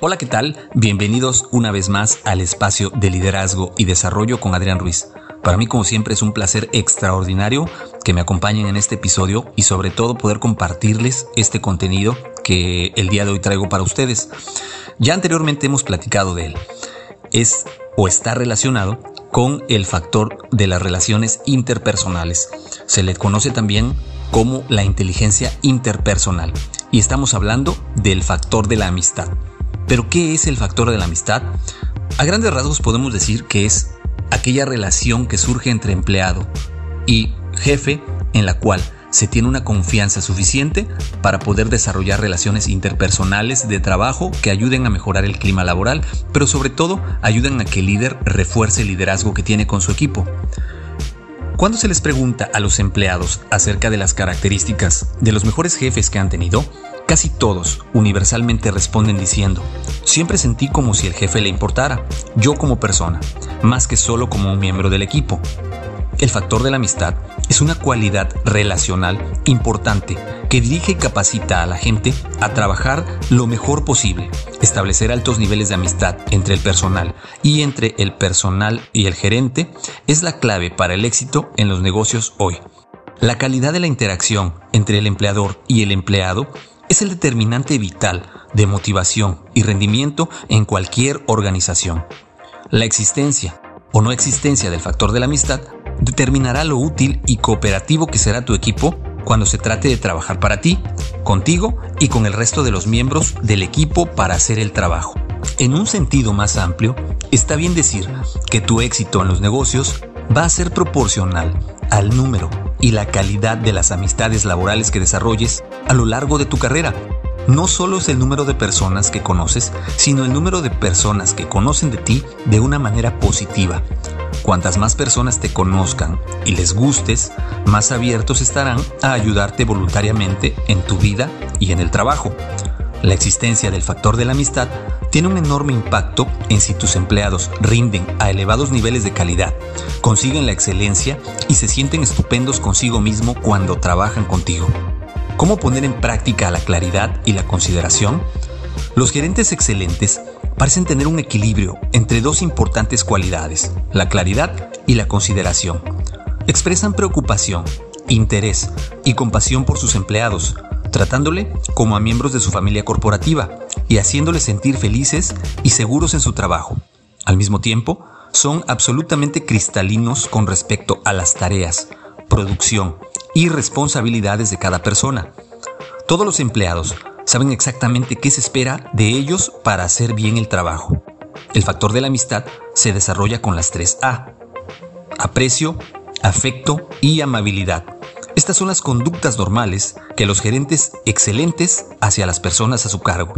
Hola, ¿qué tal? Bienvenidos una vez más al espacio de liderazgo y desarrollo con Adrián Ruiz. Para mí, como siempre, es un placer extraordinario que me acompañen en este episodio y sobre todo poder compartirles este contenido que el día de hoy traigo para ustedes. Ya anteriormente hemos platicado de él. Es o está relacionado con el factor de las relaciones interpersonales. Se le conoce también como la inteligencia interpersonal. Y estamos hablando del factor de la amistad. Pero ¿qué es el factor de la amistad? A grandes rasgos podemos decir que es aquella relación que surge entre empleado y jefe en la cual se tiene una confianza suficiente para poder desarrollar relaciones interpersonales de trabajo que ayuden a mejorar el clima laboral, pero sobre todo ayuden a que el líder refuerce el liderazgo que tiene con su equipo. Cuando se les pregunta a los empleados acerca de las características de los mejores jefes que han tenido, Casi todos universalmente responden diciendo, siempre sentí como si el jefe le importara, yo como persona, más que solo como un miembro del equipo. El factor de la amistad es una cualidad relacional importante que dirige y capacita a la gente a trabajar lo mejor posible. Establecer altos niveles de amistad entre el personal y entre el personal y el gerente es la clave para el éxito en los negocios hoy. La calidad de la interacción entre el empleador y el empleado es el determinante vital de motivación y rendimiento en cualquier organización. La existencia o no existencia del factor de la amistad determinará lo útil y cooperativo que será tu equipo cuando se trate de trabajar para ti, contigo y con el resto de los miembros del equipo para hacer el trabajo. En un sentido más amplio, está bien decir que tu éxito en los negocios va a ser proporcional al número y la calidad de las amistades laborales que desarrolles a lo largo de tu carrera. No solo es el número de personas que conoces, sino el número de personas que conocen de ti de una manera positiva. Cuantas más personas te conozcan y les gustes, más abiertos estarán a ayudarte voluntariamente en tu vida y en el trabajo. La existencia del factor de la amistad tiene un enorme impacto en si tus empleados rinden a elevados niveles de calidad, consiguen la excelencia y se sienten estupendos consigo mismo cuando trabajan contigo. ¿Cómo poner en práctica la claridad y la consideración? Los gerentes excelentes parecen tener un equilibrio entre dos importantes cualidades, la claridad y la consideración. Expresan preocupación, interés y compasión por sus empleados, tratándole como a miembros de su familia corporativa y haciéndoles sentir felices y seguros en su trabajo. Al mismo tiempo, son absolutamente cristalinos con respecto a las tareas, producción y responsabilidades de cada persona. Todos los empleados saben exactamente qué se espera de ellos para hacer bien el trabajo. El factor de la amistad se desarrolla con las tres A. Aprecio, afecto y amabilidad. Estas son las conductas normales que los gerentes excelentes hacia las personas a su cargo.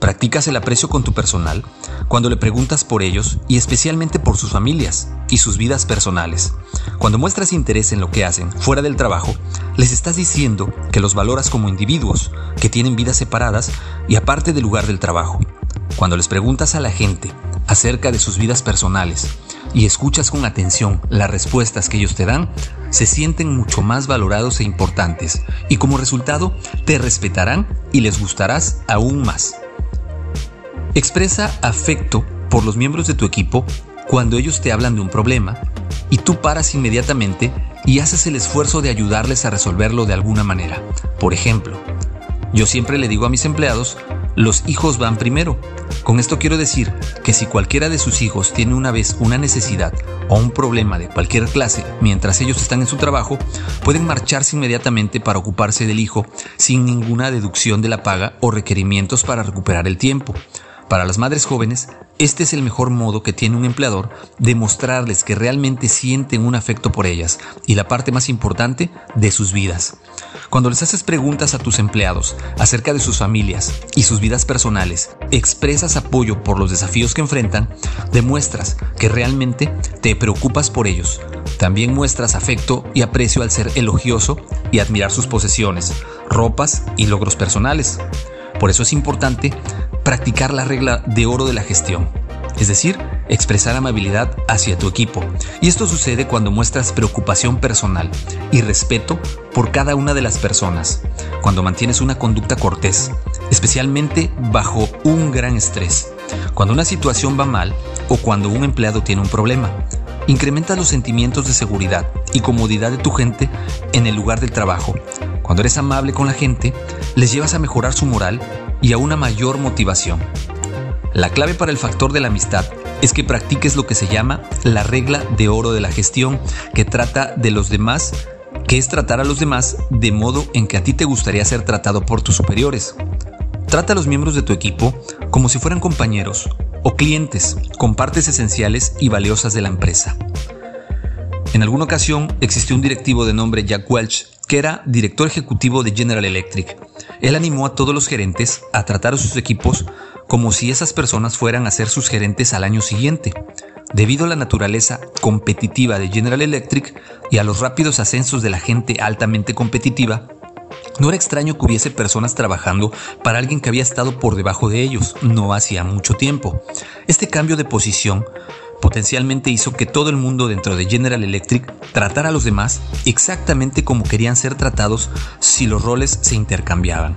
Practicas el aprecio con tu personal cuando le preguntas por ellos y especialmente por sus familias y sus vidas personales. Cuando muestras interés en lo que hacen fuera del trabajo, les estás diciendo que los valoras como individuos, que tienen vidas separadas y aparte del lugar del trabajo. Cuando les preguntas a la gente acerca de sus vidas personales y escuchas con atención las respuestas que ellos te dan, se sienten mucho más valorados e importantes y como resultado te respetarán y les gustarás aún más. Expresa afecto por los miembros de tu equipo cuando ellos te hablan de un problema y tú paras inmediatamente y haces el esfuerzo de ayudarles a resolverlo de alguna manera. Por ejemplo, yo siempre le digo a mis empleados los hijos van primero. Con esto quiero decir que si cualquiera de sus hijos tiene una vez una necesidad o un problema de cualquier clase mientras ellos están en su trabajo, pueden marcharse inmediatamente para ocuparse del hijo sin ninguna deducción de la paga o requerimientos para recuperar el tiempo. Para las madres jóvenes, este es el mejor modo que tiene un empleador de mostrarles que realmente sienten un afecto por ellas y la parte más importante de sus vidas. Cuando les haces preguntas a tus empleados acerca de sus familias y sus vidas personales, expresas apoyo por los desafíos que enfrentan, demuestras que realmente te preocupas por ellos. También muestras afecto y aprecio al ser elogioso y admirar sus posesiones, ropas y logros personales. Por eso es importante practicar la regla de oro de la gestión, es decir, expresar amabilidad hacia tu equipo. Y esto sucede cuando muestras preocupación personal y respeto por cada una de las personas, cuando mantienes una conducta cortés, especialmente bajo un gran estrés, cuando una situación va mal o cuando un empleado tiene un problema. Incrementa los sentimientos de seguridad y comodidad de tu gente en el lugar del trabajo. Cuando eres amable con la gente, les llevas a mejorar su moral y a una mayor motivación. La clave para el factor de la amistad es que practiques lo que se llama la regla de oro de la gestión, que trata de los demás, que es tratar a los demás de modo en que a ti te gustaría ser tratado por tus superiores. Trata a los miembros de tu equipo como si fueran compañeros o clientes con partes esenciales y valiosas de la empresa. En alguna ocasión existió un directivo de nombre Jack Welch que era director ejecutivo de General Electric. Él animó a todos los gerentes a tratar a sus equipos como si esas personas fueran a ser sus gerentes al año siguiente. Debido a la naturaleza competitiva de General Electric y a los rápidos ascensos de la gente altamente competitiva, no era extraño que hubiese personas trabajando para alguien que había estado por debajo de ellos no hacía mucho tiempo. Este cambio de posición potencialmente hizo que todo el mundo dentro de General Electric tratara a los demás exactamente como querían ser tratados si los roles se intercambiaban.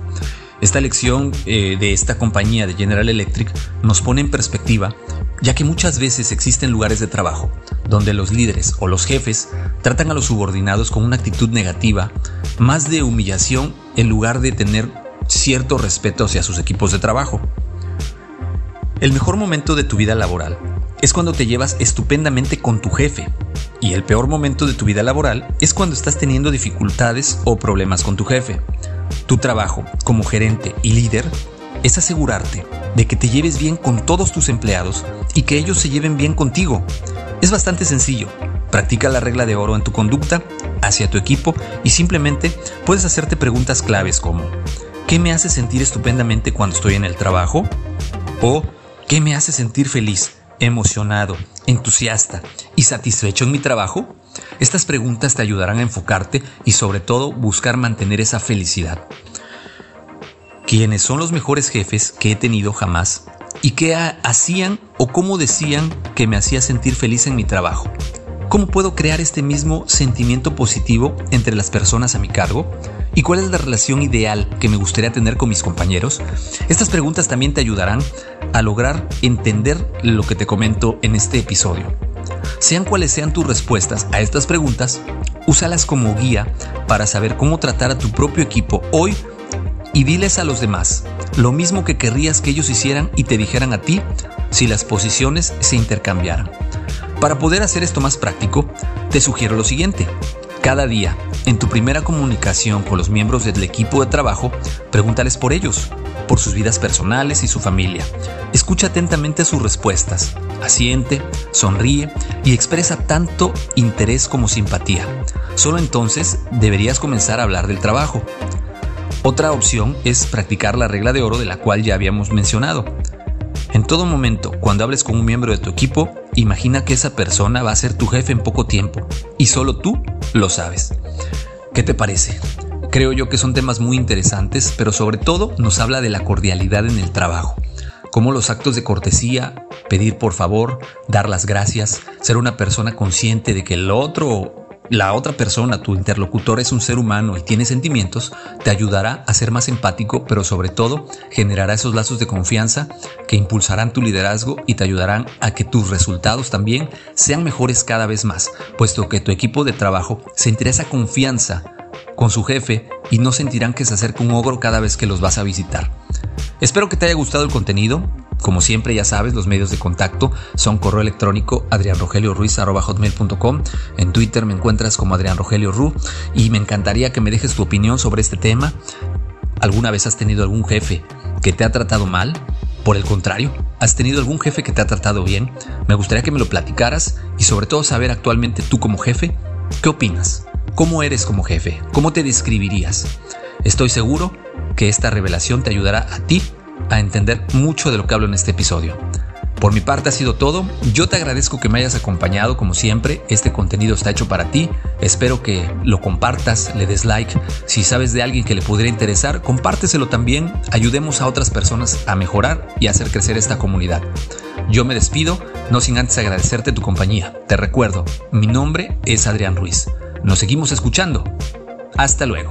Esta lección eh, de esta compañía de General Electric nos pone en perspectiva, ya que muchas veces existen lugares de trabajo donde los líderes o los jefes tratan a los subordinados con una actitud negativa, más de humillación en lugar de tener cierto respeto hacia sus equipos de trabajo. El mejor momento de tu vida laboral es cuando te llevas estupendamente con tu jefe. Y el peor momento de tu vida laboral es cuando estás teniendo dificultades o problemas con tu jefe. Tu trabajo como gerente y líder es asegurarte de que te lleves bien con todos tus empleados y que ellos se lleven bien contigo. Es bastante sencillo. Practica la regla de oro en tu conducta hacia tu equipo y simplemente puedes hacerte preguntas claves como ¿qué me hace sentir estupendamente cuando estoy en el trabajo? ¿O qué me hace sentir feliz emocionado, entusiasta y satisfecho en mi trabajo? Estas preguntas te ayudarán a enfocarte y sobre todo buscar mantener esa felicidad. ¿Quiénes son los mejores jefes que he tenido jamás? ¿Y qué hacían o cómo decían que me hacía sentir feliz en mi trabajo? ¿Cómo puedo crear este mismo sentimiento positivo entre las personas a mi cargo? ¿Y cuál es la relación ideal que me gustaría tener con mis compañeros? Estas preguntas también te ayudarán a lograr entender lo que te comento en este episodio. Sean cuales sean tus respuestas a estas preguntas, úsalas como guía para saber cómo tratar a tu propio equipo hoy y diles a los demás lo mismo que querrías que ellos hicieran y te dijeran a ti si las posiciones se intercambiaran. Para poder hacer esto más práctico, te sugiero lo siguiente. Cada día, en tu primera comunicación con los miembros del equipo de trabajo, pregúntales por ellos, por sus vidas personales y su familia. Escucha atentamente sus respuestas, asiente, sonríe y expresa tanto interés como simpatía. Solo entonces deberías comenzar a hablar del trabajo. Otra opción es practicar la regla de oro de la cual ya habíamos mencionado. En todo momento, cuando hables con un miembro de tu equipo, imagina que esa persona va a ser tu jefe en poco tiempo y solo tú lo sabes. ¿Qué te parece? Creo yo que son temas muy interesantes, pero sobre todo nos habla de la cordialidad en el trabajo. Como los actos de cortesía, pedir por favor, dar las gracias, ser una persona consciente de que el otro la otra persona, tu interlocutor, es un ser humano y tiene sentimientos, te ayudará a ser más empático, pero sobre todo generará esos lazos de confianza que impulsarán tu liderazgo y te ayudarán a que tus resultados también sean mejores cada vez más, puesto que tu equipo de trabajo sentirá esa confianza con su jefe y no sentirán que se acerca un ogro cada vez que los vas a visitar. Espero que te haya gustado el contenido. Como siempre, ya sabes, los medios de contacto son correo electrónico adrianrogelioruiz.com. En Twitter me encuentras como Adrián Rogelio Ru y me encantaría que me dejes tu opinión sobre este tema. ¿Alguna vez has tenido algún jefe que te ha tratado mal? Por el contrario, ¿Has tenido algún jefe que te ha tratado bien? Me gustaría que me lo platicaras y sobre todo saber actualmente tú como jefe, ¿qué opinas? ¿Cómo eres como jefe? ¿Cómo te describirías? Estoy seguro que esta revelación te ayudará a ti a entender mucho de lo que hablo en este episodio. Por mi parte ha sido todo. Yo te agradezco que me hayas acompañado como siempre. Este contenido está hecho para ti. Espero que lo compartas, le des like. Si sabes de alguien que le pudiera interesar, compárteselo también. Ayudemos a otras personas a mejorar y a hacer crecer esta comunidad. Yo me despido, no sin antes agradecerte tu compañía. Te recuerdo, mi nombre es Adrián Ruiz. Nos seguimos escuchando. Hasta luego.